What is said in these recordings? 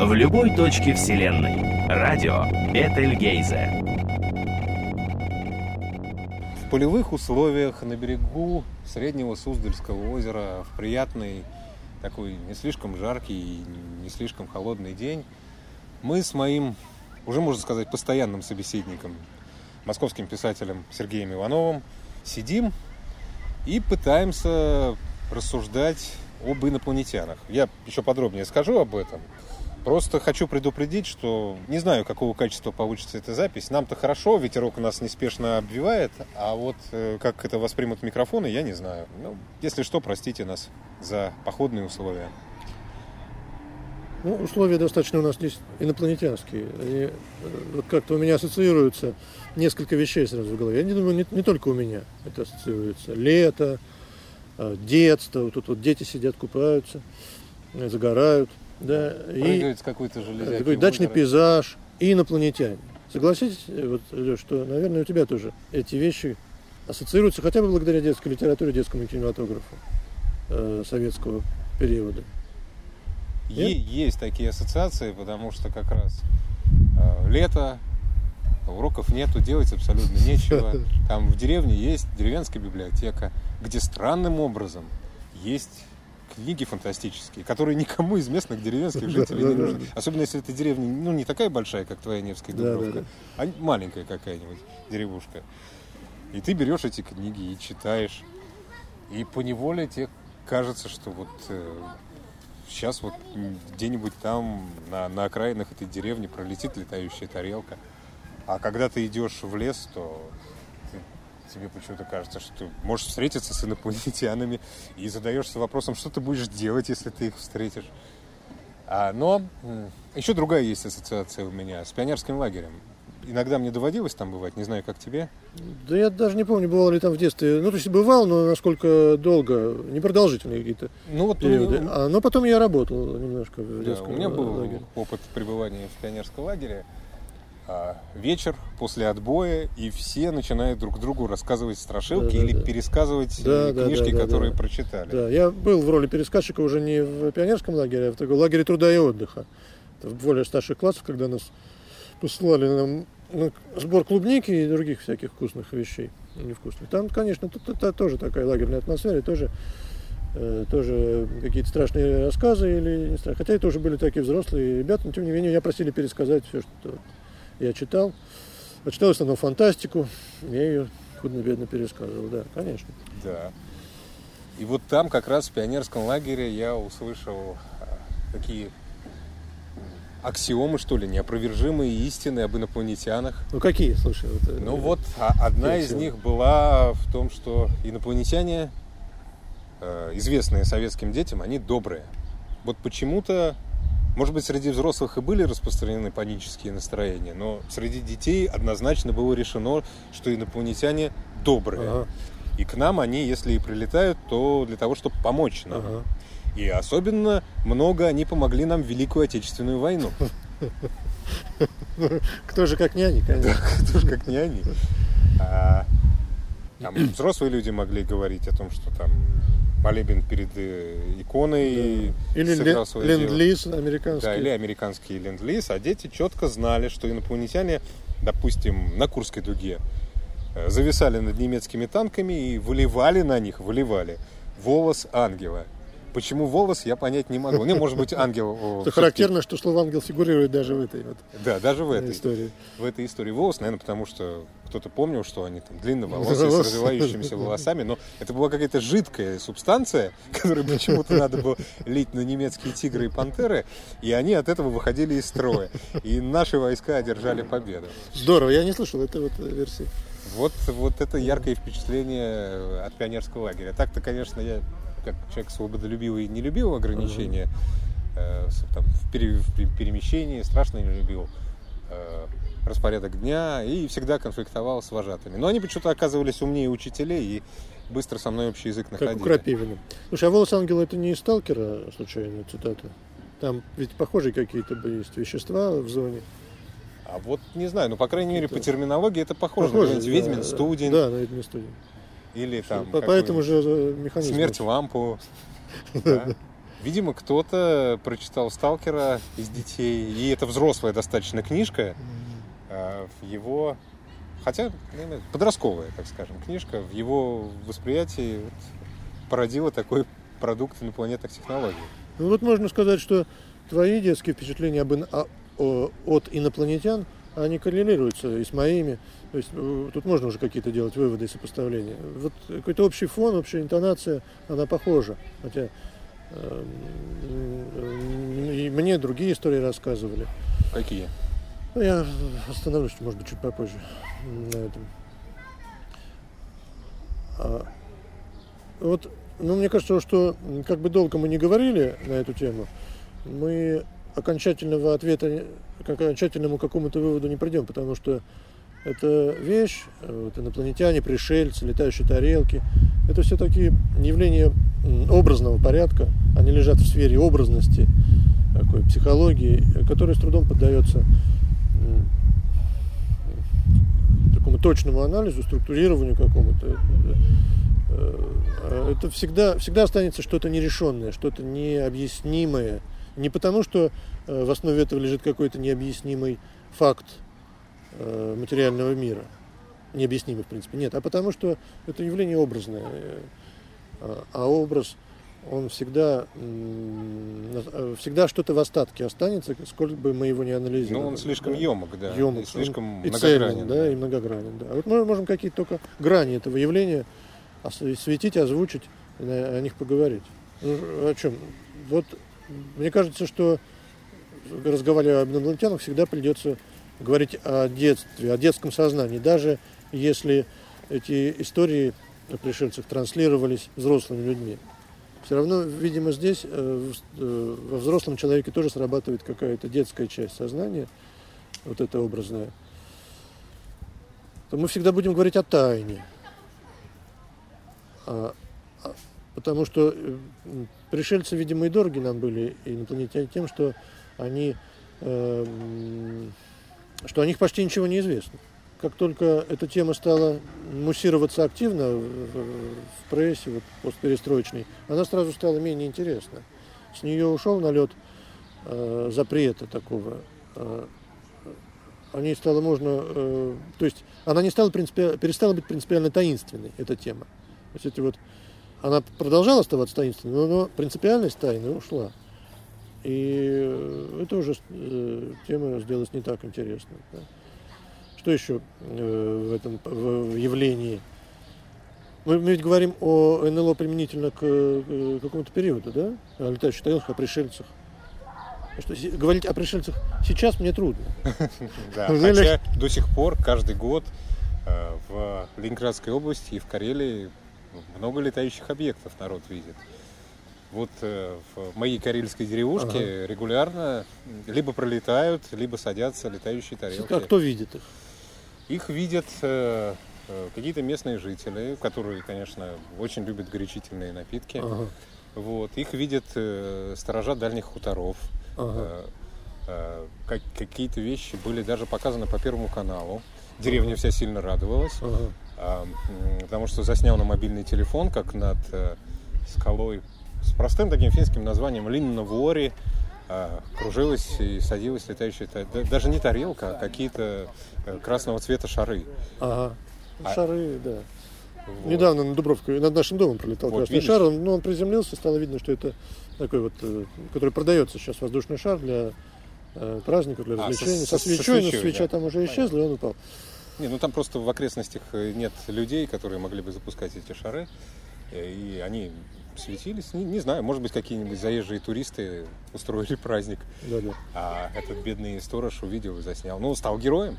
в любой точке Вселенной. Радио Бетельгейзе. В полевых условиях на берегу среднего Суздальского озера в приятный такой не слишком жаркий и не слишком холодный день мы с моим, уже можно сказать, постоянным собеседником, московским писателем Сергеем Ивановым, сидим и пытаемся рассуждать об инопланетянах. Я еще подробнее скажу об этом. Просто хочу предупредить, что не знаю, какого качества получится эта запись. Нам-то хорошо, ветерок нас неспешно обвивает, а вот э, как это воспримут микрофоны, я не знаю. Ну, если что, простите нас за походные условия. Ну, условия достаточно у нас здесь инопланетянские. И э, вот как-то у меня ассоциируются несколько вещей сразу в голове. Я не думаю, не, не только у меня это ассоциируется. Лето, э, детство, вот тут вот дети сидят, купаются, загорают. Да, с какой-то. Такой дачный пейзаж и инопланетяне. Согласитесь, вот, Леш, что, наверное, у тебя тоже эти вещи ассоциируются хотя бы благодаря детской литературе, детскому кинематографу э, советского периода. Е- есть такие ассоциации, потому что как раз э, лето, уроков нету, делать абсолютно нечего. Там в деревне есть деревенская библиотека, где странным образом есть книги фантастические, которые никому из местных деревенских жителей не нужны. Особенно если эта деревня ну, не такая большая, как твоя Невская Дубровка, а маленькая какая-нибудь деревушка. И ты берешь эти книги и читаешь. И по неволе тебе кажется, что вот э, сейчас вот где-нибудь там на, на окраинах этой деревни пролетит летающая тарелка. А когда ты идешь в лес, то тебе почему-то кажется, что ты можешь встретиться с инопланетянами и задаешься вопросом, что ты будешь делать, если ты их встретишь. А, но еще другая есть ассоциация у меня с пионерским лагерем. Иногда мне доводилось там бывать, не знаю, как тебе. Да я даже не помню, бывал ли там в детстве. Ну, то есть бывал, но насколько долго, непродолжительные какие-то ну, вот, периоды. Ну, а, но потом я работал немножко в детском да, У меня был лагере. опыт пребывания в пионерском лагере. А, вечер после отбоя, и все начинают друг другу рассказывать страшилки да, или да. пересказывать да, книжки, да, да, которые да, прочитали. Да, я был в роли пересказчика уже не в пионерском лагере, а в таком лагере труда и отдыха. Это в более старших классах, когда нас посылали нам на сбор клубники и других всяких вкусных вещей, невкусных. Там, конечно, тут, тут, тоже такая лагерная атмосфера, тоже э, тоже какие-то страшные рассказы или не страшные. Хотя это уже были такие взрослые ребята, но тем не менее я просили пересказать все, что я читал. А читал в основном фантастику, я ее худно-бедно пересказывал, да, конечно. Да. И вот там как раз в пионерском лагере я услышал а, такие аксиомы, что ли, неопровержимые истины об инопланетянах. Ну какие, слушай? Вот, ну вот а, одна из них была в том, что инопланетяне, э, известные советским детям, они добрые. Вот почему-то может быть, среди взрослых и были распространены панические настроения, но среди детей однозначно было решено, что инопланетяне добрые. Ага. И к нам они, если и прилетают, то для того, чтобы помочь нам. Ага. И особенно много они помогли нам в Великую Отечественную войну. Кто же как не они, конечно. Кто же как не они. А, там взрослые люди могли говорить о том, что там молебен перед э, иконой. Да. Или ленд-лиз американский. Да, или американский ленд-лиз. А дети четко знали, что инопланетяне, допустим, на Курской дуге э, зависали над немецкими танками и выливали на них, выливали волос ангела. Почему волос, я понять не могу. Не, может быть, ангел... Это характерно, что слово ангел фигурирует даже в этой вот Да, даже в этой истории. В этой истории волос, наверное, потому что кто-то помнил, что они там длинноволосые, с развивающимися волосами, но это была какая-то жидкая субстанция, которую почему-то надо было лить на немецкие тигры и пантеры, и они от этого выходили из строя. И наши войска одержали победу. Здорово, я не слышал этой вот версии. Вот, вот это яркое впечатление от пионерского лагеря. Так-то, конечно, я как человек свободолюбивый не любил ограничения э, там, в, пере, в перемещении, страшно не любил э, распорядок дня и всегда конфликтовал с вожатыми. Но они почему-то оказывались умнее учителей и быстро со мной общий язык находили. Как у Крапивина. Слушай, а «Волос ангела» это не из «Сталкера» случайно цитата? Там ведь похожие какие-то есть вещества в зоне. А вот не знаю, но по крайней мере по терминологии это похоже. похоже на Ведьмин студень. Да, на Ведьмин студень. Или там Поэтому же э, механизм. Смерть лампу. Видимо, кто-то прочитал «Сталкера» из детей, и это взрослая достаточно книжка, а, в его, хотя наверное, подростковая, так скажем, книжка, в его восприятии вот породила такой продукт инопланетных технологий. Ну вот можно сказать, что твои детские впечатления об, ин- о- от инопланетян, они коррелируются и с моими. То есть э, тут можно уже какие-то делать выводы и сопоставления. Вот какой-то общий фон, общая интонация, она похожа. Хотя э, м, и мне другие истории рассказывали. Какие? Ну, я остановлюсь, может быть, чуть попозже на этом. А, вот, ну, мне кажется, что как бы долго мы не говорили на эту тему, мы окончательного ответа, к окончательному какому-то выводу не придем, потому что это вещь, э, вот, инопланетяне, пришельцы, летающие тарелки, это все такие явления образного порядка, они лежат в сфере образности, такой психологии, которая с трудом поддается такому точному анализу, структурированию какому-то. Э, э, Это всегда, всегда останется что-то нерешенное, что-то необъяснимое. Не потому, что в основе этого лежит какой-то необъяснимый факт материального мира. Необъяснимый, в принципе. Нет, а потому что это явление образное. Э, а- образ, он всегда, э, всегда что-то в остатке останется, сколько бы мы его не анализировали. Ну, он слишком Да емок, да, емок, и слишком и цельный, да, и многогранен. Да. А вот мы можем какие-то только грани этого явления осветить, озвучить, о них поговорить. Ну, о чем? Вот мне кажется, что разговаривая об инопланетянах, всегда придется говорить о детстве, о детском сознании, даже если эти истории о пришельцах транслировались взрослыми людьми. Все равно, видимо, здесь э, э, во взрослом человеке тоже срабатывает какая-то детская часть сознания, вот это образное. То мы всегда будем говорить о тайне. А- а- потому что э, пришельцы, видимо, и дороги нам были, инопланетяне, тем, что они, э, что о них почти ничего не известно. Как только эта тема стала муссироваться активно в, прессе, вот, постперестроечной, она сразу стала менее интересна. С нее ушел налет э, запрета такого. э, о ней стало можно, э, то есть она не стала принципи- перестала быть принципиально таинственной, эта тема. То есть эти вот, она продолжала оставаться таинственной, но, но принципиальность тайны ушла. И э, это уже э, тема сделалась не так интересной. да. Что еще э, в этом в явлении? Мы, мы ведь говорим о НЛО применительно к э, какому-то периоду, да? О летающих тарелках, о пришельцах. Что, говорить о пришельцах сейчас мне трудно. Да, хотя до сих пор каждый год э, в Ленинградской области и в Карелии много летающих объектов народ видит. Вот э, в моей карельской деревушке регулярно либо пролетают, либо садятся летающие тарелки. А кто видит их? Их видят э, э, какие-то местные жители, которые, конечно, очень любят горячительные напитки. Ага, Вот. Их видят э, сторожа дальних хуторов. ага. Э, как- какие-то вещи были даже показаны по Первому каналу. Деревня вся сильно радовалась, ага. потому что заснял на мобильный телефон, как над скалой с простым таким финским названием Линна Вори а, кружилась и садилась летающая, та- да- даже не тарелка, а какие-то э, красного цвета шары. Ага. А- Шары, да. Вот. Недавно на Дубровке, над нашим домом пролетал Вот, красный видишь? шар. Он, ну, он приземлился, стало видно, что это такой вот, э, который продается сейчас воздушный шар для э, праздников, для А, развлечений. со- Со, со- со свечой, но свечой, свеча да. там уже исчезла, и он упал. Не, ну там просто в окрестностях э, нет людей, которые могли бы запускать эти шары. И они светились. Не, не знаю, может быть, какие-нибудь заезжие туристы устроили праздник. Да, да. А этот бедный сторож увидел и заснял. Ну, стал героем.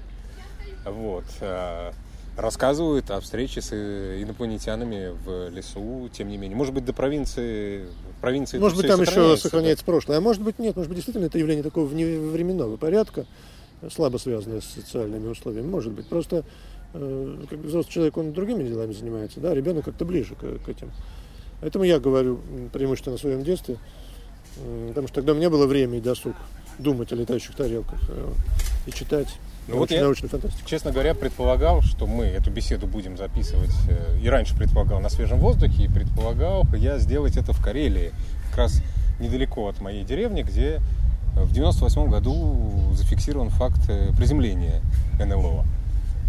Вот. А, Рассказывают о встрече с э, инопланетянами в лесу, тем не менее. Может быть, до провинции... провинции Может быть, там еще сохраняется, да. прошлое. А может быть, нет. Может быть, действительно, это явление такого вневременного порядка, слабо связанное с социальными условиями. Может быть. Просто э, как взрослый человек, он другими делами занимается, да, ребенок как-то ближе к, к этим. Поэтому я говорю преимущественно о своем детстве, потому что тогда у меня было время и досуг думать о летающих тарелках э, и читать Ну вот я- фантастику. Честно говоря, предполагал, что мы эту беседу будем записывать, э, и раньше предполагал на свежем воздухе, и предполагал я сделать это в Карелии. Как раз недалеко от моей деревни, где в 98 году зафиксирован факт э, приземления НЛО.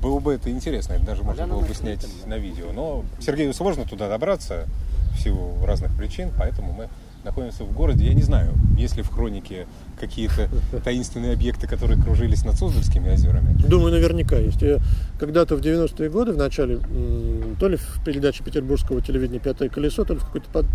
Было бы это интересно, это даже можно было бы снять на видео. Но Сергею сложно туда добраться в силу разных причин, поэтому мы находимся в городе. Я не знаю, есть ли в хронике какие-то таинственные объекты, которые кружились над Суздальскими озерами. Думаю, наверняка есть. Я когда-то в 90-е годы, в начале, то ли в передаче петербургского телевидения «Пятое колесо», то ли в какой-то под...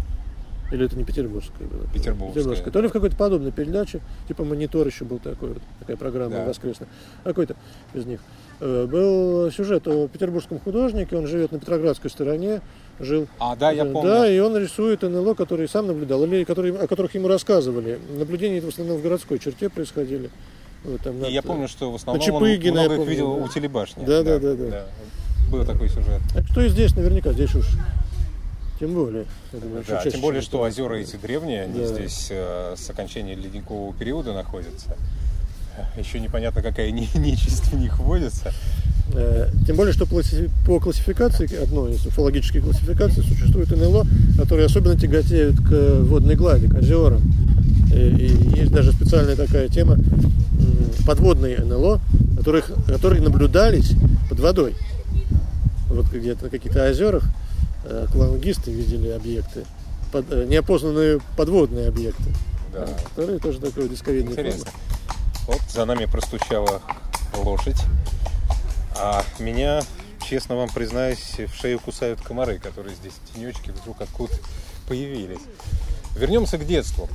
Или это не петербургская была? Петербургская. Петербургская. То ли в какой-то подобной передаче, типа «Монитор» еще был такой, вот, такая программа да. воскресная. Какой-то из них. Э, был сюжет о петербургском художнике, он живет на Петроградской стороне, жил. А, да, я э, помню. Да, и он рисует НЛО, который сам наблюдал, или которые, о которых ему рассказывали. Наблюдения в основном в городской черте происходили. Вот, там, над... Я помню, что в основном Чапыгина, он много их видел да. у телебашни. Да, да, да, да. да. Был такой сюжет. Так что и здесь наверняка, здесь уж тем более. Думаю, да, тем более, что озера эти древние, они да. здесь э, с окончания ледникового периода находятся. Еще непонятно, какая нечисть в них водится. Э, тем более, что по классификации, одной из уфологических классификаций, существует НЛО, которые особенно тяготеют к водной глади, к озерам. И есть даже специальная такая тема подводные НЛО, которых, которые наблюдались под водой. Вот где-то на каких-то озерах э, аквалангисты видели объекты, под, э, неопознанные подводные объекты, да. которые тоже такой дисковидный Интересно. Вот за нами простучала лошадь. А меня, честно вам признаюсь, в шею кусают комары, которые здесь тенечки вдруг откуда появились. Вернемся к детству.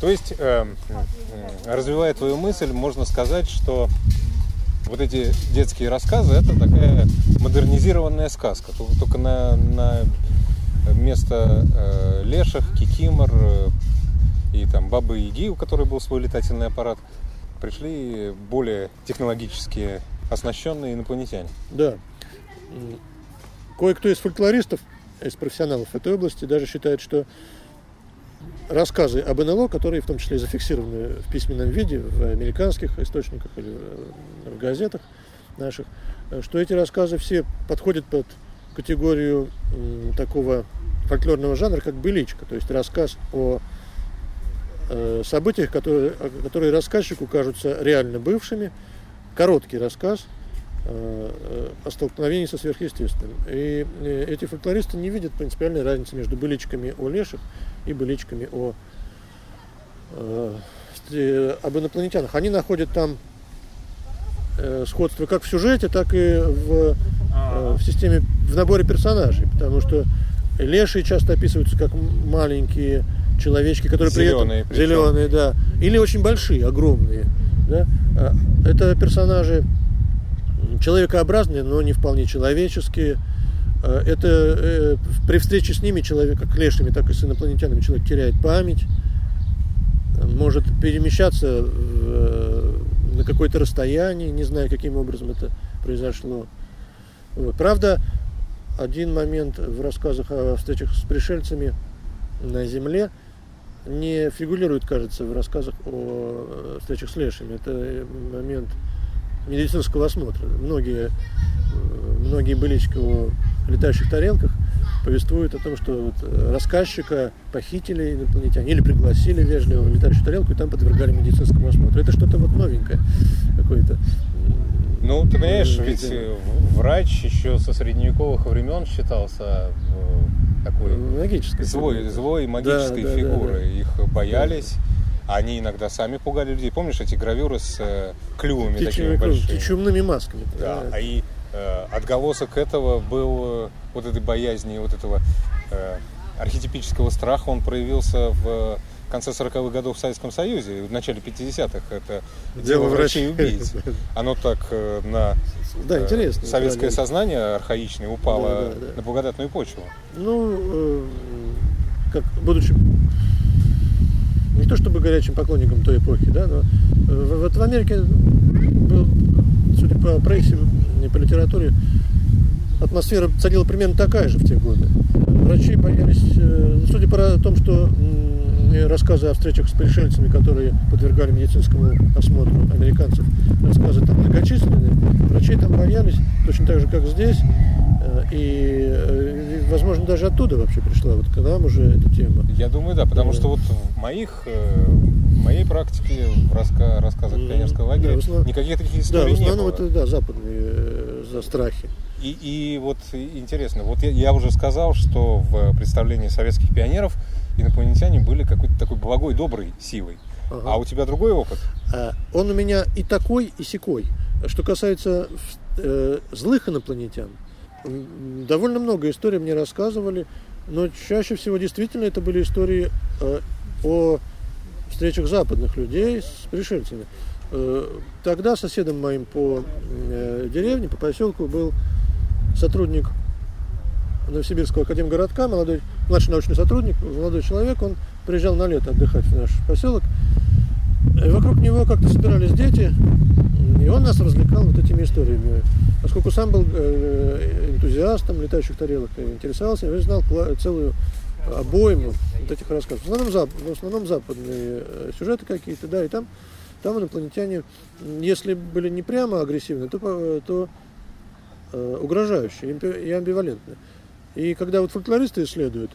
То есть, э, развивая твою мысль, можно сказать, что вот эти детские рассказы это такая модернизированная сказка. Только на, на место э, леших, кикимор э, и там бабы Яги, у которой был свой летательный аппарат, пришли более технологические оснащенные инопланетяне. Да. Кое-кто из фольклористов, из профессионалов этой области, даже считает, что рассказы об НЛО, которые в том числе зафиксированы в письменном виде в американских источниках или в газетах наших, что эти рассказы все подходят под категорию такого фольклорного жанра, как быличка, то есть рассказ о э, событиях, которые, которые рассказчику кажутся реально бывшими, короткий рассказ э, э, о столкновении со сверхъестественным. И э, эти фольклористы не видят принципиальной разницы между быличками о леших и быличками о, об инопланетянах. Они находят там сходство как в сюжете, так и в, в системе, в наборе персонажей, потому что лешие часто описываются как маленькие человечки, которые зеленые, при этом зеленые, да, или очень большие, огромные. Да? А, это персонажи человекообразные, но не вполне человеческие. А, это э, при встрече с ними человек, как лешими, так и с инопланетянами, человек теряет память, может перемещаться э, на какое-то расстояние, не знаю, каким образом это произошло. Вот. Правда, один момент в рассказах о встречах с пришельцами на Земле – не фигурирует, кажется, в рассказах о встречах с лешими. Это момент медицинского осмотра. Многие, многие былички о летающих тарелках повествуют о том, что вот рассказчика похитили инопланетяне или пригласили вежливо в летающую тарелку и там подвергали медицинскому осмотру. Это что-то вот новенькое какое-то. Ну, ты понимаешь, ведь врач еще со средневековых времен считался такой магической злой, фигуры. злой магической да, фигуры. Да, да. Их боялись. Они иногда сами пугали людей. Помнишь эти гравюры с э, клювами такими большими? Чумными масками. Да, да. и э, отголосок этого был э, вот этой боязни, вот этого э, архетипического страха, он проявился в конце 40-х годов в Советском Союзе, в начале 50-х. Это дело, дело врачей-убийц. Оно так э, на да, интересно, советское да, сознание архаичное упало да, да, да. на благодатную почву. Ну, э, как будучи не то чтобы горячим поклонником той эпохи, да, но э, вот в Америке, был, судя по прессе, по литературе, атмосфера царила примерно такая же в те годы. Врачи боялись, судя по тому, что рассказы о встречах с пришельцами, которые подвергали медицинскому осмотру американцев, рассказы там многочисленные. Врачи там боялись, точно так же, как здесь. Э, и, возможно, даже оттуда вообще пришла вот к нам уже эта тема. Я думаю, да, потому что вот в моих, моей практике, в раска, рассказах пионерского лагеря, да, никаких таких историй да, не было. это, да, западные за страхи. И, и вот интересно, вот я, я уже сказал, что в представлении советских пионеров инопланетяне были какой-то такой благой, доброй силой. Ага. А у тебя другой опыт? А, он у меня и такой, и секой. Что касается э, злых инопланетян, довольно много историй мне рассказывали, но чаще всего действительно это были истории э, о встречах западных людей с пришельцами. Э, тогда соседом моим по э, деревне, по поселку был сотрудник Новосибирского академгородка, молодой, младший научный сотрудник, молодой человек, он приезжал на лето отдыхать в наш поселок. И вокруг него как-то собирались дети, и он нас развлекал вот этими историями. Поскольку сам был э, энтузиастом летающих тарелок, интересовался, я знал целую обойму вот этих рассказов. В основном, зап, в основном западные э, сюжеты какие-то, да, и там, там инопланетяне, если были не прямо агрессивны, то, то э, угрожающие и амбивалентные. И когда вот фольклористы исследуют,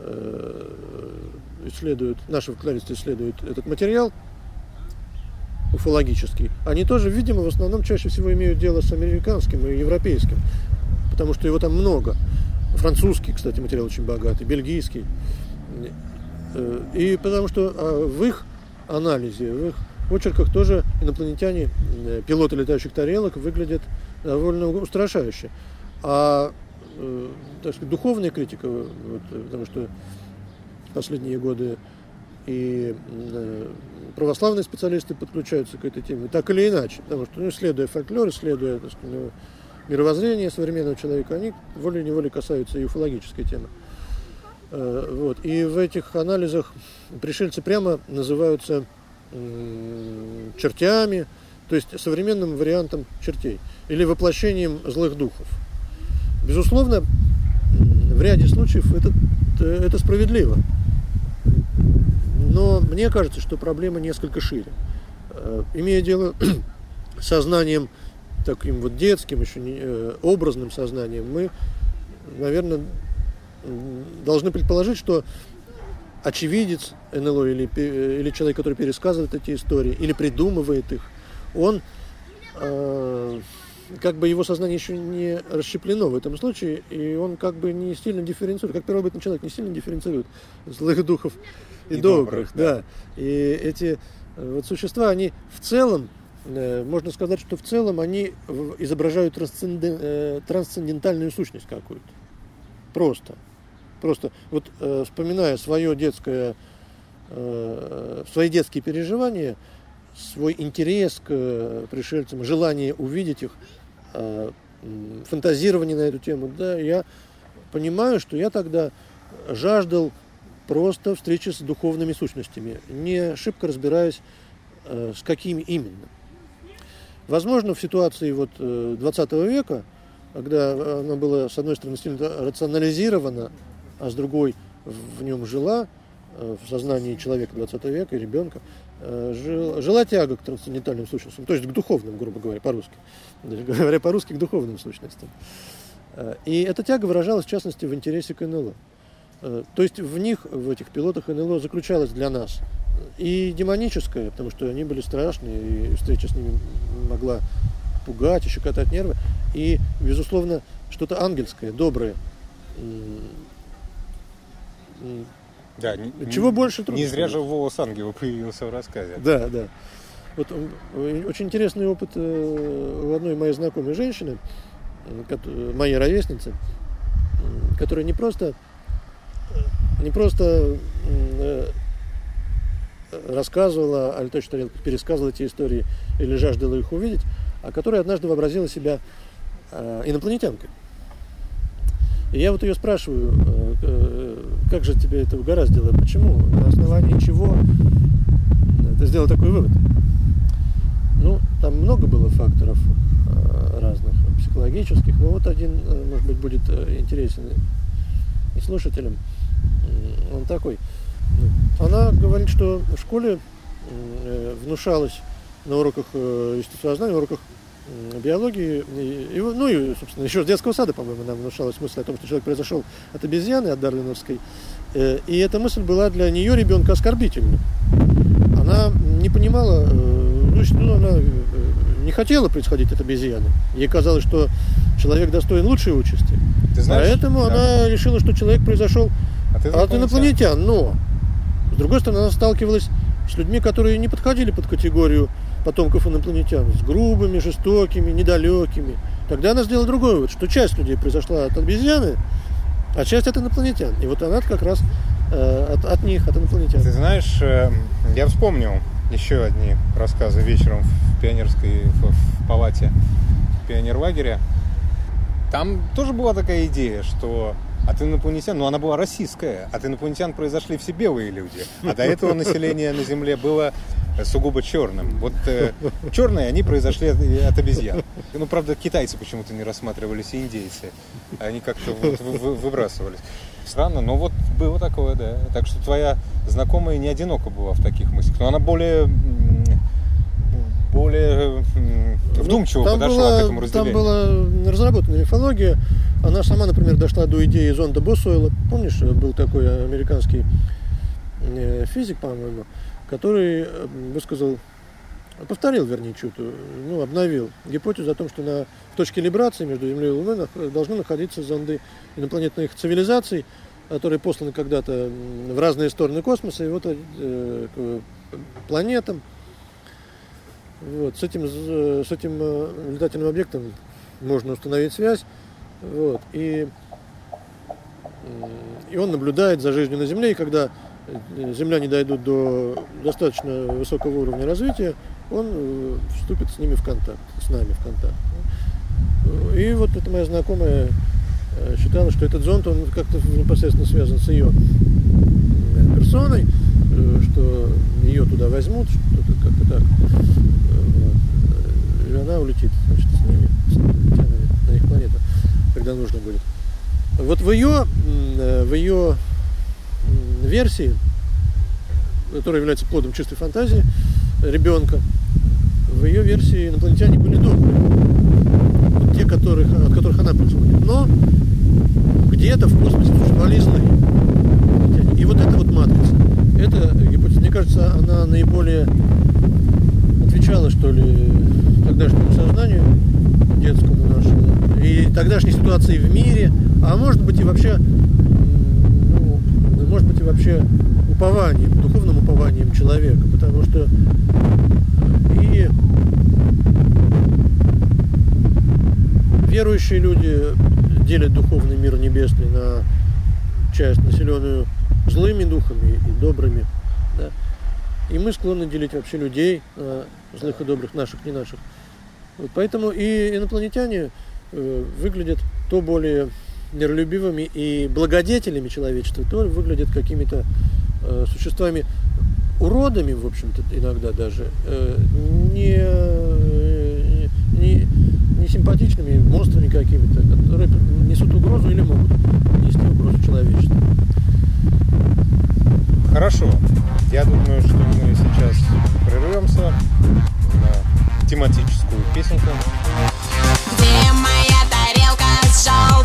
э, исследуют, наши фольклористы исследуют этот материал уфологический, они тоже, видимо, в основном чаще всего имеют дело с американским и европейским, потому что его там много. Французский, кстати, материал очень богатый, бельгийский. Э, и потому что а, в их анализе, в их очерках тоже инопланетяне, э, пилоты летающих тарелок выглядят довольно устрашающе. А Э, так сказать, духовная критика, вот, потому что последние годы и православные специалисты подключаются к этой теме, так или иначе, потому что, ну, исследуя фольклор, исследуя так сказать, мировоззрение современного человека, они волей-неволей касаются и уфологической темы. Э, вот. И в этих анализах пришельцы прямо называются чертями, то есть современным вариантом чертей, или воплощением злых духов. Безусловно, в ряде случаев это, это справедливо. Но мне кажется, что проблема несколько шире. Э, имея дело с сознанием таким вот детским, еще не, э, образным сознанием, мы, наверное, должны предположить, что очевидец НЛО или, или человек, который пересказывает эти истории или придумывает их, он э, как бы его сознание еще не расщеплено в этом случае, и он как бы не сильно дифференцирует, как первобытный человек не сильно дифференцирует злых духов и, и добрых, добрых да. да. И эти э, вот существа, они в целом, э, можно сказать, что в целом они изображают э, трансцендентальную сущность какую-то. Просто. Просто вот вспоминая свое детское, свои детские переживания, свой интерес к пришельцам, желание увидеть их, Э, фантазирование на эту тему, да, я понимаю, что я тогда жаждал просто встречи с духовными сущностями, не шибко разбираясь, э, с какими именно. Возможно, в ситуации вот 20 э, века, когда оно было, с одной стороны, сильно рационализировано, а с другой в нем жила, в сознании человека 20 века и ребенка, жила, жила тяга к трансцендентальным сущностям, то есть к духовным, грубо говоря, по-русски говоря по-русски, к духовным сущностям. Э, и эта тяга выражалась, в частности, в интересе к НЛО. Э, то есть в них, в этих пилотах НЛО заключалась для нас и демоническая, потому что они были страшные, и встреча с ними могла пугать и щекотать нервы, и, безусловно, что-то ангельское, доброе. Да, Чего не, больше трудно. Не зря же волос ангела появился в рассказе. Да, да. Вот очень интересный опыт э, у одной моей знакомой женщины, моей ровесницы, которая не просто, не просто э, рассказывала о летающей тарелке, пересказывала эти истории или жаждала их увидеть, а которая однажды вообразила себя э, инопланетянкой. И я вот ее спрашиваю, как же тебе это угораздило, почему, на основании чего ты сделал такой вывод? Ну, там много было факторов э, разных, психологических, но вот один, э, может быть, будет э, интересен и слушателям. Он такой. Она говорит, что в школе внушалось на уроках естествознания, на уроках биологии, и, и, ну и, собственно, еще с детского сада, по-моему, нам внушалась мысль о том, что человек произошел от обезьяны, от Дарвиновской. Э, и эта мысль была для нее ребенка оскорбительной. Она не понимала, э, ну, она э, не хотела происходить от обезьяны. Ей казалось, что человек достоин лучшей участи. Ты знаешь, Поэтому да. она решила, что человек произошел от инопланетян. от инопланетян. Но, другой стороны, она сталкивалась с людьми, которые не подходили под категорию потомков инопланетян, с грубыми, жестокими, недалекими. Тогда она сделала другой вывод, что часть людей произошла от обезьяны, а часть от инопланетян. И вот она как раз э, от, от них, от инопланетян. Ты знаешь, э, я вспомнил еще одни рассказы вечером в пионерской в, в палате пионерлагеря. Там тоже была такая идея, что от инопланетян, ну она была российская, от инопланетян произошли все белые люди, а до этого население на Земле было сугубо черным. Вот э, черные, они произошли от, от обезьян. Ну, правда, китайцы почему-то не рассматривались, и индейцы. Они как-то вот вы, выбрасывались. Странно, но вот было такое, да. Так что твоя знакомая не одиноко была в таких мыслях. Но она более более вдумчиво ну, подошла была, к этому разделению. Там была разработана мифология. Она сама, например, дошла до идеи зонда Босуэлла. Помнишь, был такой американский э, физик, по-моему, который э, высказал, повторил, вернее, чуть, ну, обновил гипотезу о том, что на в точке либрации между Землей и Луной должны находиться зонды инопланетных цивилизаций, которые посланы когда-то в разные стороны космоса, и вот э, к планетам. Вот, с этим, с этим э, летательным объектом можно установить связь. Вот, и, и он наблюдает за жизнью на Земле, и когда земляне дойдут до достаточно высокого уровня развития, он э, вступит с ними в контакт, с нами в контакт. И вот эта моя знакомая э, считала, что этот зонд, он как-то непосредственно связан с ее персоной, э, что ее туда возьмут, что-то как-то так. И она улетит, значит, с ними, с инопланетянами на их планету, когда нужно будет. Вот в ее, в ее версии, которая является плодом чистой фантазии ребенка, в ее версии инопланетяне были добрые. Вот те, которых, от которых она происходит. Но где-то в космосе существовали злые. И вот эта вот матрица, эта гипотеза, мне кажется, она наиболее отвечала, что ли, тогдашнему сознанию детскому нашему, и тогдашней ситуации в мире, а может быть и вообще может быть и вообще упованием, духовным упованием человека, потому что и верующие люди делят духовный мир небесный на часть, населенную злыми духами и добрыми. Да? И мы склонны делить вообще людей на злых и добрых, наших, не наших. Вот поэтому и инопланетяне э, выглядят то более миролюбивыми и благодетелями человечества, то выглядят какими-то э, существами уродами, в общем-то, иногда даже, э, не, не, не симпатичными монстрами какими-то, которые несут угрозу или могут нести угрозу человечеству. Хорошо. Я думаю, что мы сейчас прервемся на тематическую песенку. Где моя тарелка с желтой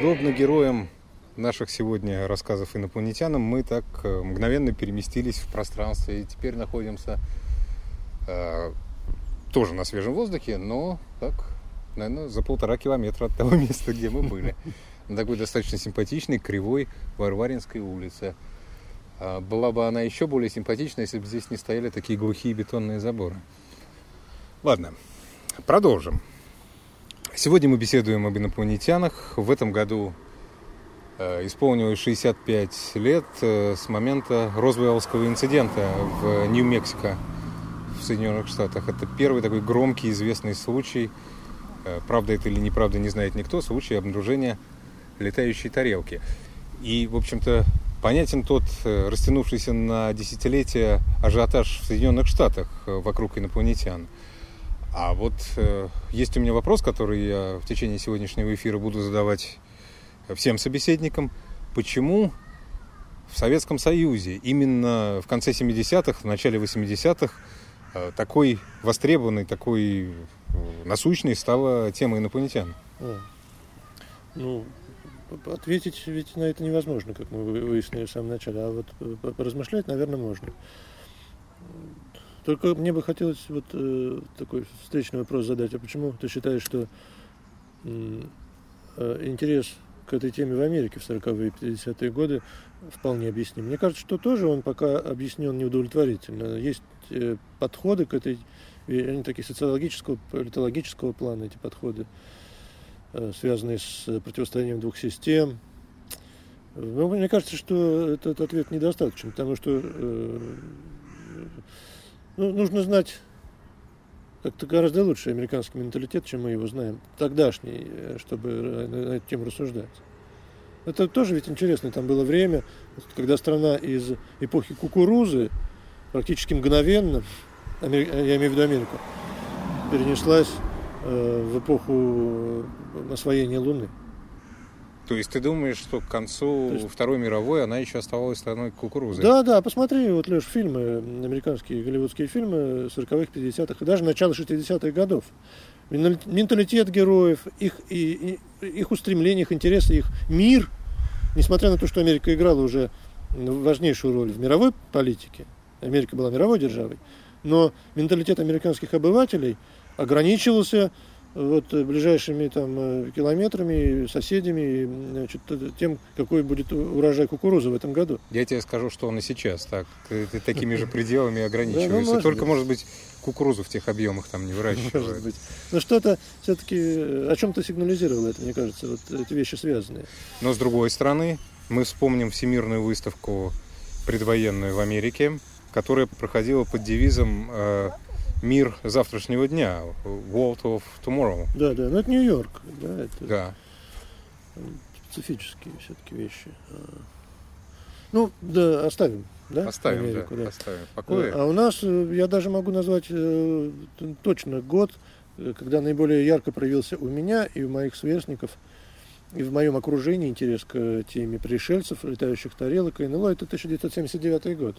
подобно героям наших сегодня рассказов инопланетянам, мы так э, мгновенно переместились в пространство и теперь находимся э, тоже на свежем воздухе, но так, наверное, за полтора километра от того места, где мы были. На такой достаточно симпатичной, кривой Варваринской улице. А была бы она еще более симпатична, если бы здесь не стояли такие глухие бетонные заборы. Ладно, продолжим. Сегодня мы беседуем об инопланетянах. В этом году э, исполнилось 65 лет э, с момента Розвеллского инцидента в Нью-Мексико в Соединенных Штатах. Это первый такой громкий известный случай, э, правда это или неправда, не знает никто, случай обнаружения летающей тарелки. И, в общем-то, понятен тот растянувшийся на десятилетия ажиотаж в Соединенных Штатах вокруг инопланетян. А вот э, есть у меня вопрос, который я в течение сегодняшнего эфира буду задавать всем собеседникам. Почему в Советском Союзе именно в конце 70-х, в начале 80-х э, такой востребованной, такой э, насущной стала тема инопланетян? Ну, ответить ведь на это невозможно, как мы вы- выяснили в самом начале, а вот э, поразмышлять, наверное, можно. Только мне бы хотелось вот э, такой встречный вопрос задать. А почему ты считаешь, что э, интерес к этой теме в Америке в 40-е и 50-е годы вполне объясним? Мне кажется, что тоже он пока объяснен неудовлетворительно. Есть э, подходы к этой, они такие социологического, политологического плана, эти подходы э, связанные с противостоянием двух систем. Но мне кажется, что этот ответ недостаточен, потому что э, ну, нужно знать как-то гораздо лучше американский менталитет, чем мы его знаем, тогдашний, э, чтобы э, на эту тему рассуждать. Это тоже ведь интересно, там было время, когда страна из эпохи кукурузы практически мгновенно, Амери- я имею в виду Америку, перенеслась э, в эпоху э, освоения Луны. То есть ты думаешь, что к концу есть- Второй мировой она еще оставалась страной кукурузы? Да, да, посмотри, вот, Леш, фильмы, американские голливудские фильмы 40-х, 50-х, и даже начало 60-х годов. Ментали- Менталитет героев, их, и, и- их устремления, их интересы, их мир, несмотря на то, что Америка играла уже важнейшую роль в мировой политике, Америка была мировой державой, но менталитет американских обывателей ограничивался вот э, ближайшими там э, километрами, соседями, значит, э, тем, какой будет урожай кукурузы в этом году. Я тебе скажу, что он и сейчас так, такими же пределами ограничивается. ну, может Только, быть. может быть, кукурузу в тех объемах там не Может выращивают. быть. Но что-то все-таки о чем-то сигнализировало это, мне кажется, вот эти вещи связанные. Но с другой стороны, мы вспомним всемирную выставку предвоенную в Америке, которая проходила под девизом э, «Мир завтрашнего дня» World of Tomorrow. Да, да, но это Нью-Йорк, да, это Да. специфические все-таки вещи. А. Ну, да, оставим, да? Оставим, Америку, да, оставим в покое. А у нас, э, я даже могу назвать э, точно год, э, когда наиболее ярко проявился у меня и у моих сверстников, и в моем окружении интерес к теме пришельцев, летающих тарелок и НЛО, это 1979 год.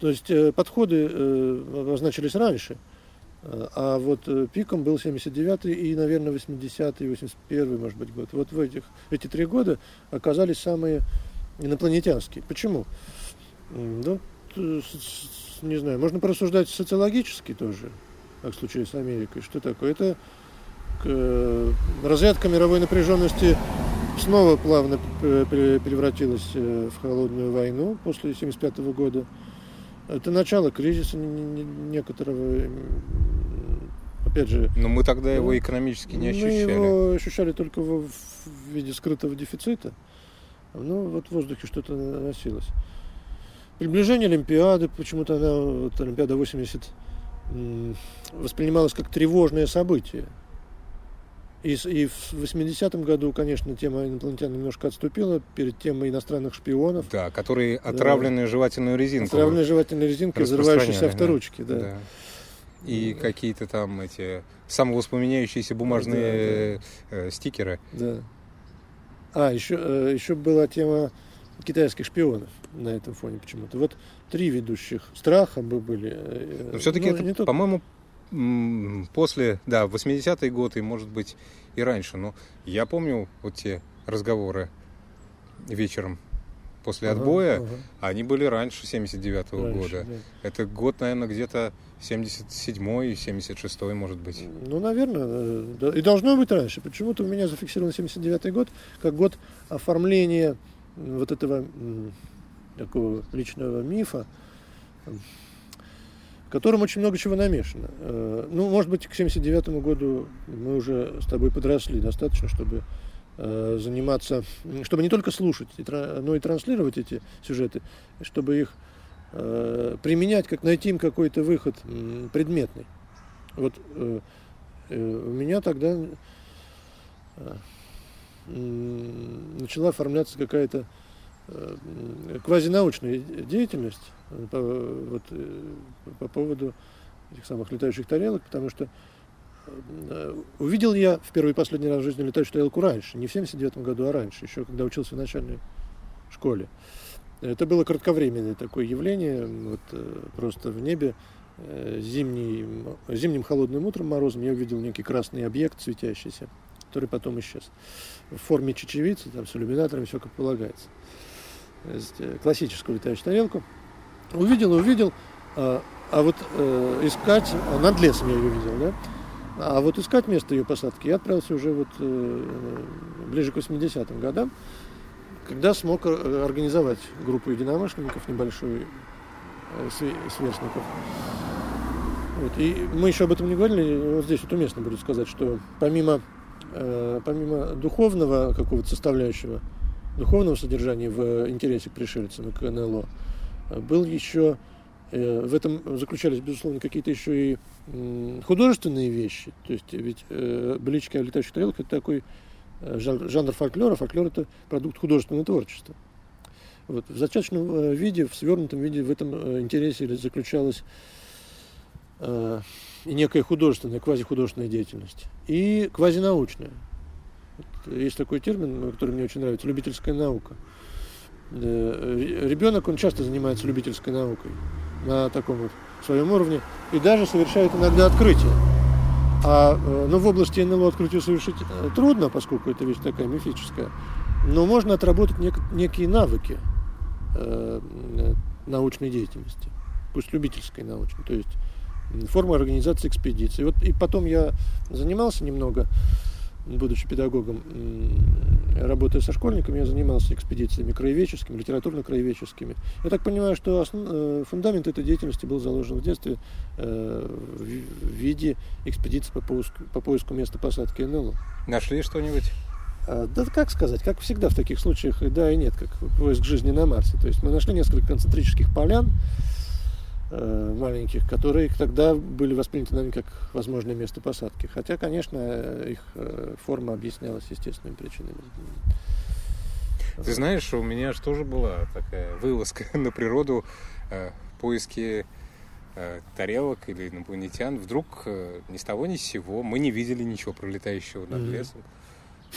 То есть э, подходы э, обозначились раньше, э, а вот э, пиком был 79 и, наверное, 80-й, 81 может быть, год. Вот в этих, эти три года оказались самые инопланетянские. Почему? С- не знаю, можно порассуждать социологически тоже, как случае с Америкой. Что такое? Это э, разрядка мировой напряженности снова плавно превратилась э, в холодную войну после 1975 года. Это начало кризиса не- не- некоторого, опять же, Но мы тогда его экономически не мы ощущали. его ощущали только в, виде скрытого дефицита. Ну, вот в воздухе что-то носилось. Приближение Олимпиады, почему-то она, вот Олимпиада 80, м, воспринималась как тревожное событие. И, и в 80-м году, конечно, тема инопланетян немножко отступила перед темой иностранных шпионов. Да, которые отравленную жевательную резинку. Отравленной жевательной резинкой, взрывающейся да. авторучки. Да. Да. И какие-то там эти самовоспламеняющиеся бумажные э, стикеры. Да. А, еще, э, еще была тема китайских шпионов на этом фоне почему-то. Вот три ведущих страха бы были. э, Но все-таки ну, это, только- по-моему, после, да, 80-е годы, и, может быть, и раньше. Но я помню вот те разговоры вечером после Ага, отбоя, ага. они были раньше 79-го Раньше, года. да. Это год, наверное, где-то 77-й, 76-й, может быть. Ну, наверное, э, да. и должно быть раньше. Почему-то у меня зафиксирован 79 год как год оформления вот этого такого личного мифа, котором очень много чего намешано. Э, Ну, может быть, к 79 году мы уже с тобой подросли достаточно, чтобы э, заниматься, чтобы не только слушать, но и транслировать эти сюжеты, чтобы их э, применять, как найти им какой-то выход предметный. Вот у меня тогда начала оформляться какая-то квазинаучная деятельность э, по, вот, э, по поводу этих самых летающих тарелок, потому что э, увидел я в первый и последний раз в жизни летающую тарелку раньше, не в 79 году, а раньше, еще когда учился в начальной школе. Это было кратковременное такое явление, вот э, просто в небе э, зимним, холодным утром морозом я увидел некий красный объект светящийся, который потом исчез. В форме чечевицы, там, с иллюминаторами, все как полагается. Э, классическую летающую тарелку. Увидел, увидел, а, а вот э, искать, а над лесом я ее видел, да? А вот искать место ее посадки я отправился уже вот э, ближе к 80-м годам, когда смог организовать группу единомышленников небольшую, све- сверстников. Вот. И мы еще об этом не говорили, вот здесь вот уместно будет сказать, что помимо, э, помимо духовного какого-то составляющего, духовного содержания в интересе к пришельцам и к НЛО, э, был еще, э, в этом заключались, безусловно, какие-то еще и художественные вещи. То есть ведь э, «Бличка летающих тарелок» это такой э, жанр, жанр фольклора. Фольклор – это продукт художественного творчества. Вот. В зачаточном э, виде, в свернутом виде в этом э, интересе заключалась э, некая художественная, квазихудожественная деятельность, и квазинаучная. Есть такой термин, который мне очень нравится, любительская наука. Э, ре- Ребенок, он часто занимается любительской наукой на таком вот своем уровне и даже совершает иногда открытия. А, э, ну, в области НЛО открытие совершить э, трудно, поскольку это вещь такая мифическая. Но можно отработать нек- некие навыки э, научной деятельности, пусть любительской научной, то есть форма организации экспедиции. Вот и потом я занимался немного, будучи педагогом, работая со школьниками, я занимался экспедициями краеведческими, литературно-краеведческими. Я так понимаю, что основ- э, фундамент этой деятельности был заложен в детстве э, в ви- в виде экспедиции по поиску, по поиску места посадки НЛО. Нашли что-нибудь? А, Да как сказать, как всегда в таких случаях, и да и нет, как поиск жизни на Марсе. То есть мы нашли несколько концентрических полян э, маленьких, которые тогда были восприняты нами как возможное место посадки. Хотя, конечно, э, их э, форма объяснялась естественными причинами. Ты знаешь, у меня же тоже была такая вылазка на природу, э, поиски э, тарелок или инопланетян. Вдруг э, ни с того ни с сего мы не видели ничего пролетающего над лесом.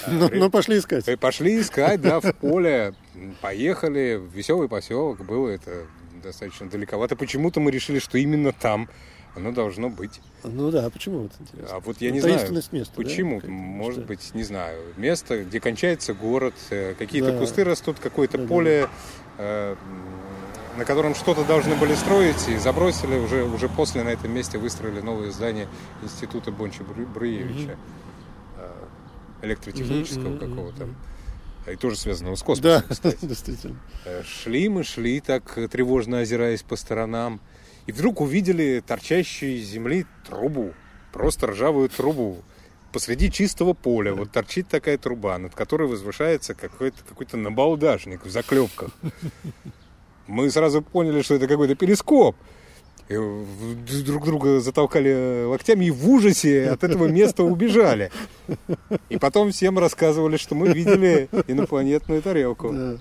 А, Ну, ре- ну, пошли искать. Пошли искать, да, в поле. Поехали, в веселый поселок. Было это достаточно далековато. Почему-то мы решили, что именно там оно должно быть. Ну да, почему вот интересно? А вот я Ну, не знаю, места, да? почему. Как- Может что? быть, не знаю. Место, где кончается город, э, какие-то Да. кусты растут, какое-то Да-да. поле, э, м, на котором что-то должны были строить, и забросили. Уже, уже после на этом месте выстроили новое здание Института Бонча Бруевича. Электротехнического Мгм, мгм, какого-то. мгм. И тоже связанного с космосом, Да, кстати. действительно. Э, Шли мы, шли так, тревожно озираясь по сторонам. И вдруг увидели торчащую из земли трубу. Просто ржавую трубу. Посреди чистого поля вот торчит такая труба, над которой возвышается какой-то какой набалдажник в заклепках. Мы сразу поняли, что это какой-то перископ. Друг друга затолкали локтями и в ужасе от этого места убежали. И потом всем рассказывали, что мы видели инопланетную тарелку. Да.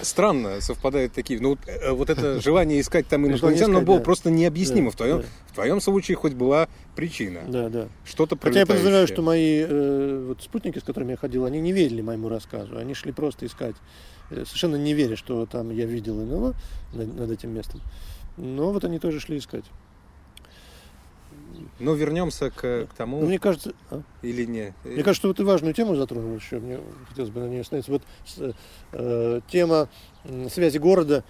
Странно совпадают такие. Ну, вот, э, это желание искать там инопланетян, оно было да. просто необъяснимо. Да, в, твоем, да. в твоем случае хоть была причина. Да, да. Что-то Хотя я подозреваю, что мои э, вот спутники, с которыми я ходил, они не верили моему рассказу. Они шли просто искать, э, совершенно не веря, что там я видел НЛО над, над этим местом. Но вот они тоже шли искать. Но вернемся к, к тому, Ну, мне кажется, а? или не. Мне кажется, что вот ты важную тему затронул еще. Мне хотелось бы на ней остановиться. Вот э, тема связи города,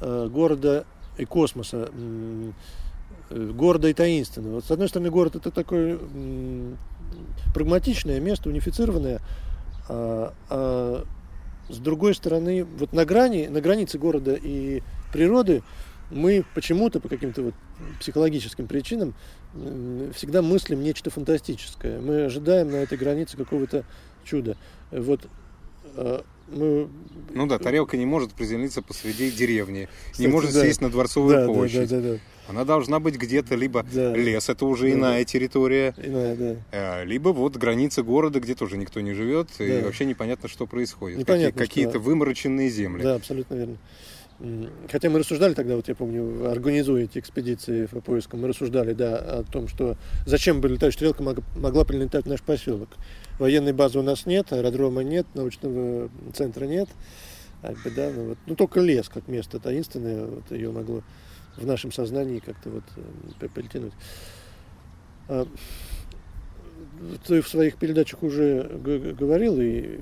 э, города и космоса, э, города и таинственного. Вот, с одной стороны, город это такое м, прагматичное место, унифицированное, а, а с другой стороны, вот на грани, на границе города и природы мы почему-то по каким-то вот психологическим причинам всегда мыслим нечто фантастическое. Мы ожидаем на этой границе какого-то чуда. Вот э, мы... Ну да, тарелка не может приземлиться посреди деревни, Кстати, не может да. сесть на Дворцовую Да, да, площадь. да, да, да. Она должна быть где-то, либо Да. лес, это уже Да, иная да. территория, Иная, да. э, либо вот граница города, где тоже никто не живет, и Да. вообще непонятно, что происходит. Непонятно, Какие- Какие-то что- вымороченные земли. Да, абсолютно верно. Хотя мы рассуждали тогда, вот я помню, организуя эти экспедиции по поискам, мы рассуждали, да, о том, что зачем бы летающая стрелка мог- могла прилетать в наш поселок. Военной базы у нас нет, аэродрома нет, научного центра нет. Да, ну, вот, ну, только лес как место таинственное, вот ее могло в нашем сознании как-то вот э, п- притянуть. А, Ты в своих передачах уже говорил, и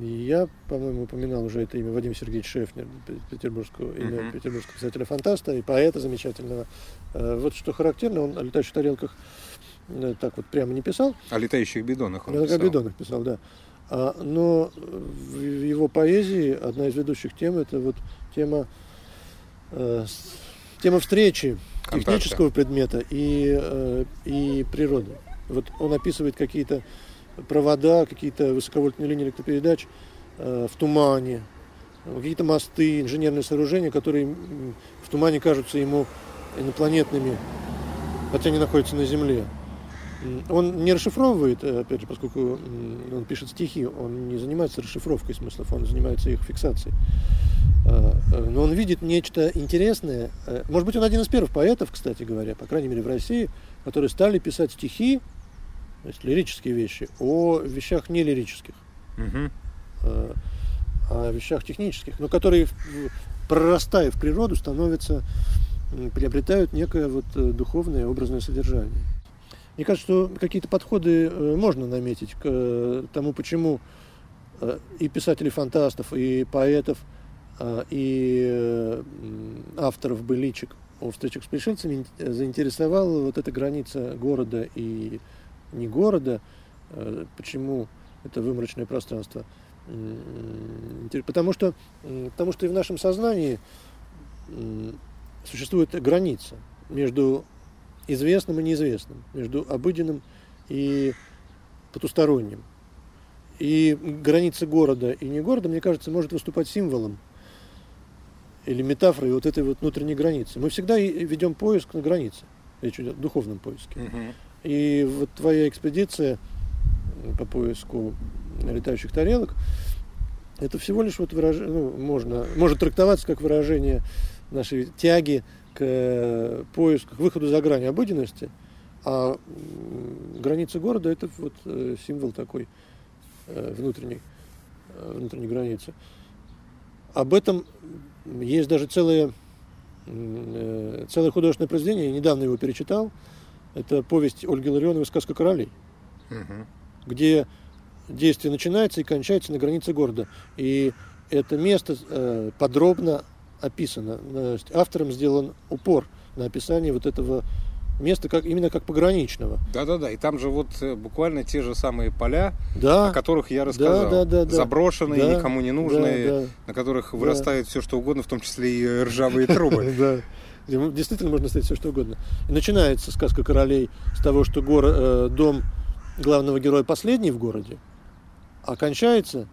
и я, по-моему, упоминал уже это имя Вадим Сергеевич Шефнер, пе- петербургского, имя Мгм. петербургского писателя-фантаста и поэта замечательного. Э, Вот что характерно, он о летающих тарелках э, так вот прямо не писал, О летающих бидонах он я писал. о бидонах писал, да. А, но в его поэзии одна из ведущих тем это вот тема, э, тема встречи Контакта. технического предмета и, э, и природы. Вот он описывает какие-то провода, какие-то высоковольтные линии электропередач э, в тумане, какие-то мосты, инженерные сооружения, которые в тумане кажутся ему инопланетными, хотя они находятся на Земле. Он не расшифровывает, э, опять же, поскольку он пишет стихи, он не занимается расшифровкой смыслов, он занимается их фиксацией. Э, Но он видит нечто интересное. Может быть, он один из первых поэтов, кстати говоря, по крайней мере в России, которые стали писать стихи, то есть лирические вещи, о вещах не лирических, Мгм. э, о вещах технических, но которые, прорастая в природу, становятся, приобретают некое вот э, духовное, образное содержание. Мне кажется, что какие-то подходы э, можно наметить к тому, почему и писателей-фантастов, и поэтов, и авторов быличек о встречах с пришельцами ин- заинтересовала вот эта граница города и не города, э, почему это выморочное пространство. Потому что, потому что и в нашем сознании существует граница между известным и неизвестным, между обыденным и потусторонним. И граница города и не города, мне кажется, может выступать символом или метафорой вот этой вот внутренней границы. Мы всегда ведем поиск на границе, речь идет о духовном поиске. Мгм. И вот твоя экспедиция по поиску летающих тарелок, это всего лишь вот выражение, ну, можно, может трактоваться как выражение нашей тяги к э, поиску, к выходу за грань обыденности, а граница города это вот э, символ такой э, внутренней, внутренней границы. Об этом есть даже целое, целое художественное произведение, я недавно его перечитал, это повесть Ольги Ларионовой «Сказка королей», Мгм. где действие начинается и кончается на границе города. И это место э, подробно описано. Автором сделан упор на описание вот этого места как, именно как пограничного. Да-да-да, и там же вот э, буквально те же самые поля, Да, о которых я рассказал. да, да, да. Заброшенные, Да, никому не нужные, да, да. на которых вырастает все что угодно, в том числе и ржавые трубы. Где Действительно можно ставить все что угодно. И начинается сказка королей с того, что горо- э, дом главного героя последний в городе, а кончается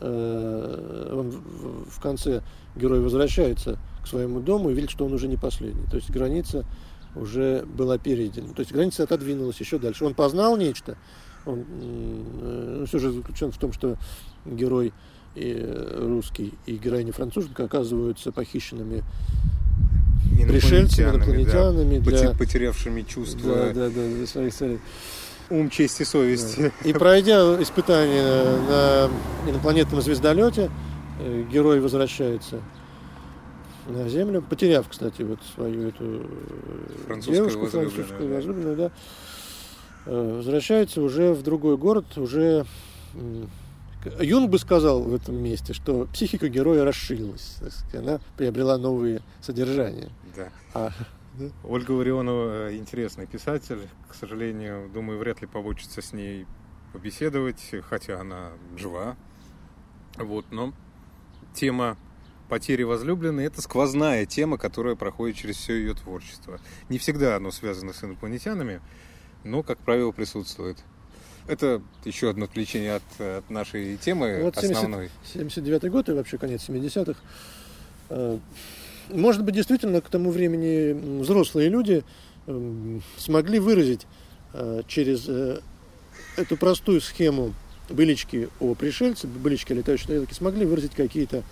э, он в- конце герой возвращается к своему дому и видит, что он уже не последний. То есть граница уже была перейдена. То есть граница отодвинулась еще дальше. Он познал нечто. Он, э, же заключен в том, что герой э, русский и героиня француженка оказываются похищенными пришельцами, инопланетянами да, для, поте- потерявшими чувство, да, да, да, для своих целей. ум, честь и совесть. И пройдя испытание на инопланетном звездолете, э, герой возвращается на землю, потеряв, кстати, вот свою эту э, Французскую девушку, французскую да. возлюбленную, да, Э, возвращается уже в другой город, уже Юнг бы сказал в этом месте, что психика героя расширилась, так сказать, она приобрела новые содержания. Да. А, Ольга Ларионова э, интересный писатель. К сожалению, думаю, вряд ли получится с ней побеседовать, хотя она жива. Вот, но тема потери возлюбленной – это сквозная тема, которая проходит через все ее творчество. Не всегда оно связано с инопланетянами, но, как правило, присутствует. Это еще одно отвлечение от, от нашей темы Вот 70 основной. 79 год и вообще конец 70-х. Э, Может быть, действительно, к тому времени взрослые люди м, смогли выразить э, через э, эту простую схему былички о пришельце, былички о летающей тарелке, смогли выразить какие-то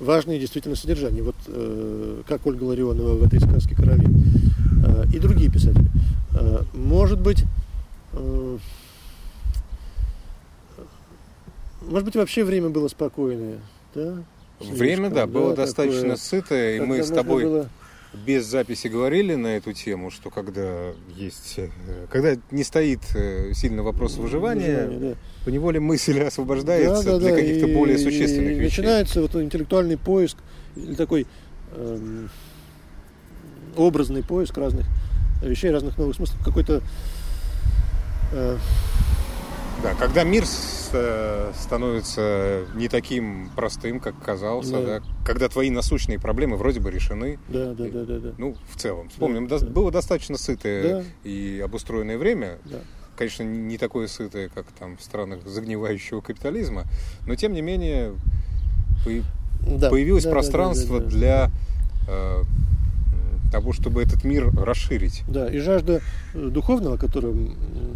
важные действительно содержания. Вот э, как Ольга Ларионова в этой сказке «Каролин» э, и другие писатели. Э, Может быть, э, может быть, вообще время было спокойное, да? Время, да, Слишком, было такое, достаточно сытое, и мы с тобой было- без записи говорили на эту тему, что когда есть, э, когда не стоит э, сильно вопрос выживания, Выживание, да. поневоле мысль освобождается Да, да, для да, каких-то и- более существенных и вещей. Начинается вот интеллектуальный поиск, или такой эм, образный поиск разных вещей, разных новых смыслов. Какой-то э, Да, когда мир э, становится не таким простым, как казался, Да. да, когда твои насущные проблемы вроде бы решены, да, да, да, да, да. ну, в целом. Вспомним, Да, до- да. было достаточно сытое Да. и обустроенное время, да. конечно, не такое сытое, как там в странах загнивающего капитализма, но тем не менее по- Да, появилось да, да, пространство да, да, да. для э, того, чтобы этот мир расширить. Да, и жажда э, духовного, которым-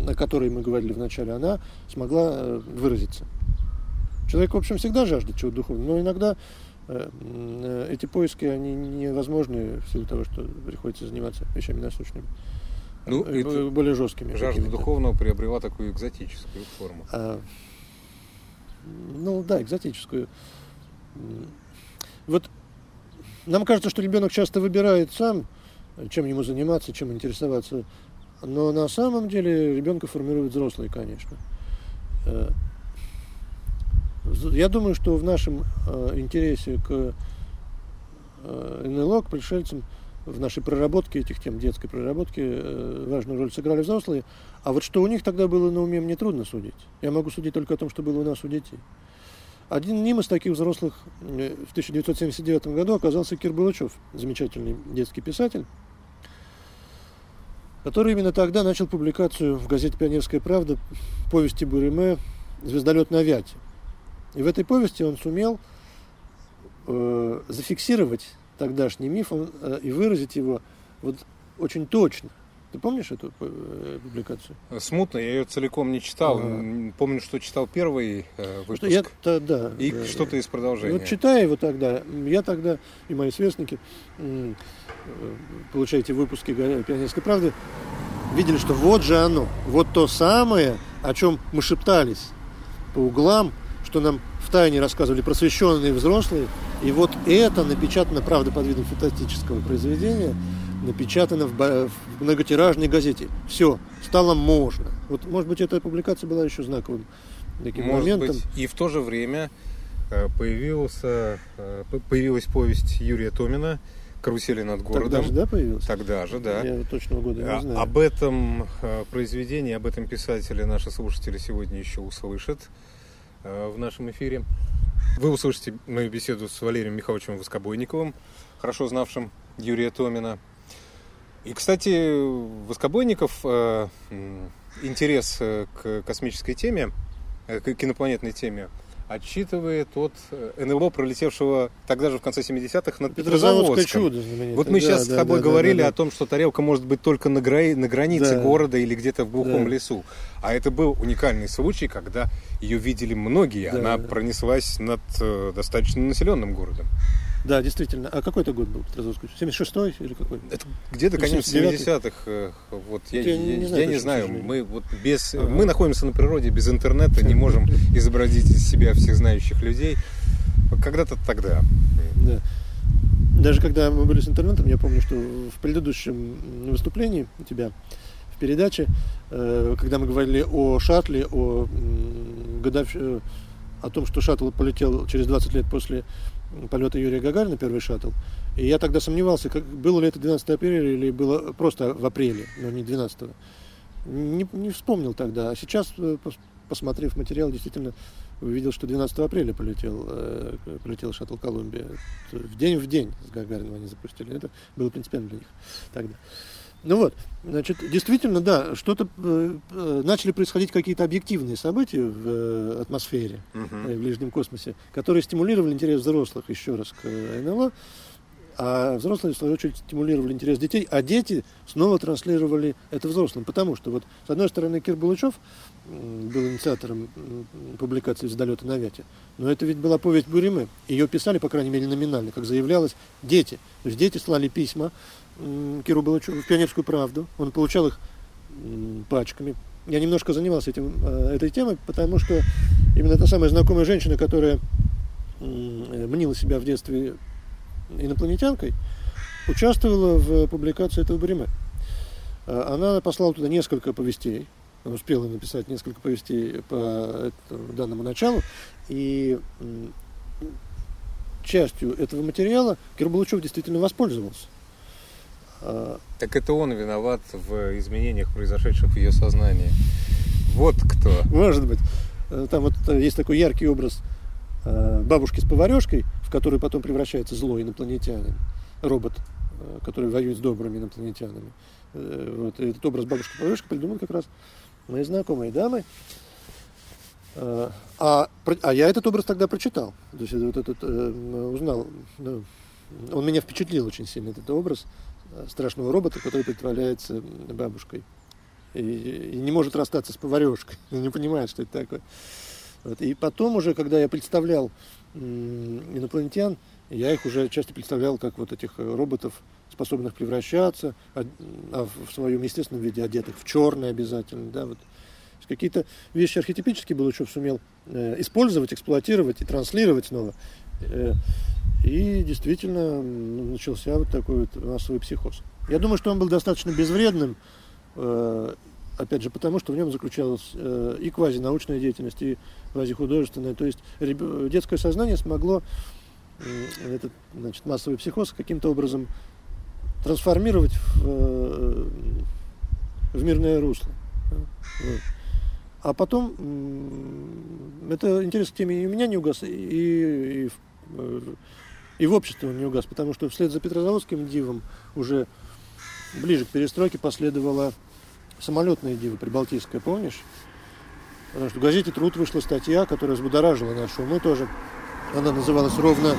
о которой мы говорили в начале, она смогла э, выразиться. Человек, в общем, всегда жаждет чего-то духовного, но иногда э, эти поиски, они невозможны в силу того, что приходится заниматься вещами насущными. Ну, более жесткими. Жажда духовного приобрела такую экзотическую форму. А, ну да, экзотическую. Вот нам кажется, что ребенок часто выбирает сам, чем ему заниматься, чем интересоваться. Но на самом деле ребенка формирует взрослый, конечно. Э, Я думаю, что в нашем э, интересе к э, НЛО, к пришельцам, в нашей проработке этих тем, детской проработке, важную роль сыграли взрослые. А вот что у них тогда было на уме, мне трудно судить. Я могу судить только о том, что было у нас у детей. Один из таких взрослых э, в 1979 году оказался Кир Булычев, замечательный детский писатель, который именно тогда начал публикацию в газете «Пионерская правда» повести Буриме «Звездолет на Вяте». И в этой повести он сумел э, зафиксировать тогдашний миф он, э, и выразить его вот очень точно. Ты помнишь эту э, публикацию? Смутно, я ее целиком не читал. М, Помню, что читал первый э, выпуск. Что я то- да, И да, что-то из продолжения. Вот читая его тогда, я тогда и мои сверстники, э, получаете выпуски «Га- «Пионерской правды», видели, что вот же оно, вот то самое, о чем мы шептались по углам, что нам в тайне рассказывали просвещенные взрослые, и вот это напечатано, правда, под видом фантастического произведения, напечатано в, в многотиражной газете. Все, стало можно. Вот, может быть, эта публикация была еще знаковым таким Может моментом. быть, и в то же время э, появился, э, появилась повесть Юрия Томина «Карусели над Тогда городом». же, да, появился? Тогда же, да. Я точного года не А- знаю. Об этом э, произведении, об этом писателе наши слушатели сегодня еще услышат в нашем эфире. Вы услышите мою беседу с Валерием Михайловичем Воскобойниковым, хорошо знавшим Юрия Томина. И, кстати, Воскобойников э, интерес э, к космической теме, э, к инопланетной теме, отчитывает от э, НЛО, пролетевшего тогда же в конце 70-х над Петрозаводском. чудо знаменитое. Вот мы Да, сейчас да, с тобой да, да, говорили да, да. о том, что тарелка может быть только на, гра- на границе Да. города или где-то в глухом Да. лесу. А это был уникальный случай, когда ее видели многие. Да, Она да. пронеслась над э, достаточно населенным городом. Да, действительно. А какой это год был Петрозаводский? 76-й или какой? Это где-то конец 79-й. 70-х. э, Вот я, Я я- не я знаю не точно, к знаю. Мы вот без Ага. мы находимся на природе без интернета, не можем изобразить из себя всех знающих людей. Когда-то тогда. Да. даже когда мы были с интернетом, я помню, что в предыдущем выступлении у тебя в передаче, э, когда мы говорили о шаттле, о э, о том, что шаттл полетел через 20 лет после полета Юрия Гагарина, первый шаттл, и я тогда сомневался, как, было ли это 12 апреля или было просто в апреле, но не 12 не, не вспомнил тогда. А сейчас, э, пос- посмотрев материал, действительно увидел, что 12 апреля полетел, э, полетел шаттл Колумбия. В день в день с Гагарином они запустили. Это было принципиально для них тогда. Ну вот, значит, действительно, да, что-то э, э, начали происходить какие-то объективные события в э, атмосфере Мгм. э, в ближнем космосе, которые стимулировали интерес взрослых еще раз к э, НЛО, а взрослые, в свою очередь, стимулировали интерес детей, а дети снова транслировали это взрослым. Потому что, вот, с одной стороны, Кир Булычев был инициатором публикации «Звездолета на Вяте», но это ведь была повесть Буриме. Ее писали, по крайней мере, номинально, как заявлялось, дети. То есть дети слали письма Киру Булычеву в «Пионерскую правду». Он получал их пачками. Я немножко занимался этим, э, этой темой, потому что именно та самая знакомая женщина, которая э, мнила себя в детстве инопланетянкой, участвовала в публикации этого Бреме. Она послала туда несколько повестей, успела написать несколько повестей по данному началу, и частью этого материала Кирбалучев действительно воспользовался. А, Так это он виноват в изменениях, произошедших в ее сознании. Вот кто. Может быть. Э, Там вот э, есть такой яркий образ э, бабушки с поварешкой, в которую потом превращается злой инопланетянин, робот, который воюет с добрыми инопланетянами. Вот. Этот образ бабушки с поварешкой придумал как раз мои знакомые дамы. А, а я этот образ тогда прочитал. То есть вот этот узнал. он меня впечатлил очень сильно, этот образ страшного робота, который притворяется бабушкой и, и не может расстаться с поварешкой, не понимает, что это такое. Вот. И потом уже, когда я представлял инопланетян, я их уже часто представлял как вот этих э, роботов, способных превращаться, а, а в своем естественном виде одетых в черное обязательно, да, вот. Какие-то вещи архетипические Булычев сумел э, использовать, эксплуатировать и транслировать снова. Э, и действительно м, начался вот такой вот массовый психоз. Я думаю, что он был достаточно безвредным, э, опять же, потому что в нем заключалась э, и квазинаучная деятельность, и квазихудожественная. То есть детское сознание смогло этот значит, массовый психоз каким-то образом трансформировать в, э, в мирное русло. А потом это интерес к теме и у меня не угас, и, и, в, и в обществе он не угас, потому что вслед за Петрозаводским дивом уже ближе к перестройке последовала самолетная дива прибалтийская, помнишь? Потому что в газете «Труд» вышла статья, которая взбудоражила наши умы тоже. Она называлась ровно...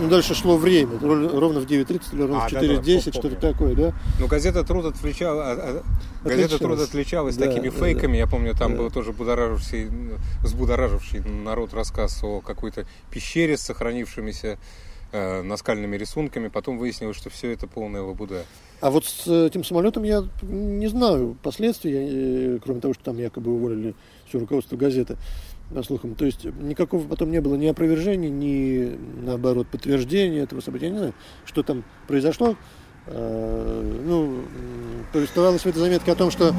Ну, дальше шло время, ро- ровно в 9.30 или ровно А, в да-да, 4.10, помню. что-то такое, да? Ну, газета «Труд» отвлечала... а- а- Газета. «Труд» отличалась Да, такими да, фейками. Я помню, там Да. был тоже будораживший, взбудораживший народ рассказ о какой-то пещере с сохранившимися э, наскальными рисунками. Потом выяснилось, что все это полная лабуда. А вот с этим самолетом я не знаю последствий, э, кроме того, что там якобы уволили все руководство газеты, по слухам. То есть никакого потом не было ни опровержений, ни, наоборот, подтверждения этого события. Я не знаю, что там произошло. Э, Ну, м, повествовалось в этой заметке о том, что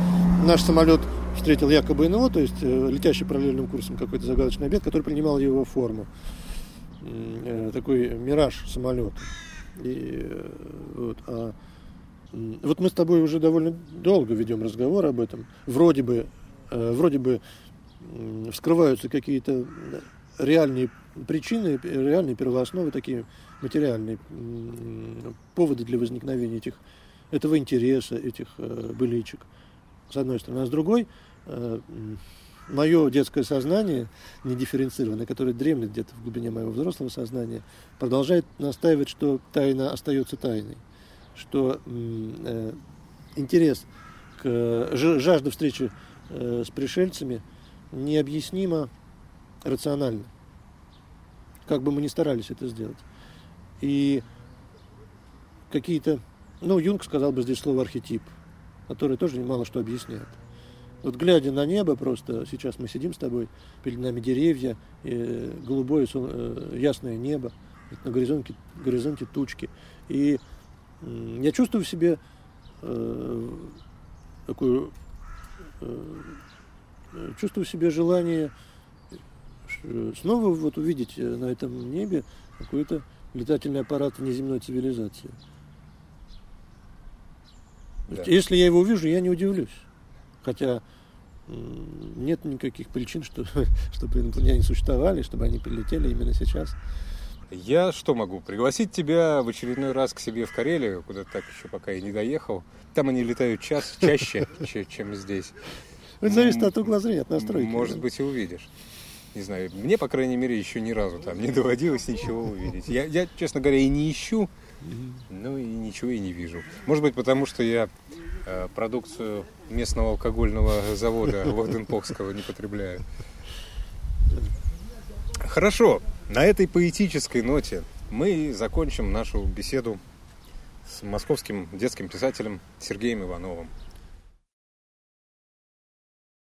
наш самолет встретил якобы НЛО, то есть э, летящий параллельным курсом какой-то загадочный объект, который принимал его форму. Э, Такой мираж самолет. И, э, вот, а Вот мы с тобой уже довольно долго ведем разговор об этом. Вроде бы, э, вроде бы вскрываются какие-то реальные причины, реальные первоосновы, такие материальные поводы для возникновения этих, этого интереса, этих быличек, с одной стороны. А с другой, мое детское сознание, недифференцированное, которое дремлет где-то в глубине моего взрослого сознания, продолжает настаивать, что тайна остается тайной что э, интерес к э, жажда встречи э, с пришельцами необъяснимо рационально. Как бы мы ни старались это сделать. И какие-то, ну, Юнг сказал бы здесь слово архетип, который тоже мало что объясняет. Вот глядя на небо просто, сейчас мы сидим с тобой, перед нами деревья, э, голубое э, ясное небо, на горизонте, горизонте тучки. И я чувствую в себе э, такую э, э, чувствую в себе желание ш- снова вот увидеть э, на этом небе какой-то летательный аппарат внеземной цивилизации. Да. Если я его увижу, я не удивлюсь. Хотя нет никаких причин, что, чтобы инопланетяне существовали, чтобы они прилетели именно сейчас. Я что могу? Пригласить тебя в очередной раз к себе в Карелию, куда так еще пока и не доехал. Там они летают час, чаще, че- чем здесь. Это зависит от угла зрения, от настройки. Может быть, и увидишь. Не знаю, мне, по крайней мере, еще ни разу там не доводилось ничего увидеть. Я, я, честно говоря, и не ищу, ну и ничего и не вижу. Может быть, потому что я продукцию местного алкогольного завода Вахденпокского не потребляю. Хорошо, на этой поэтической ноте мы закончим нашу беседу с московским детским писателем Сергеем Ивановым.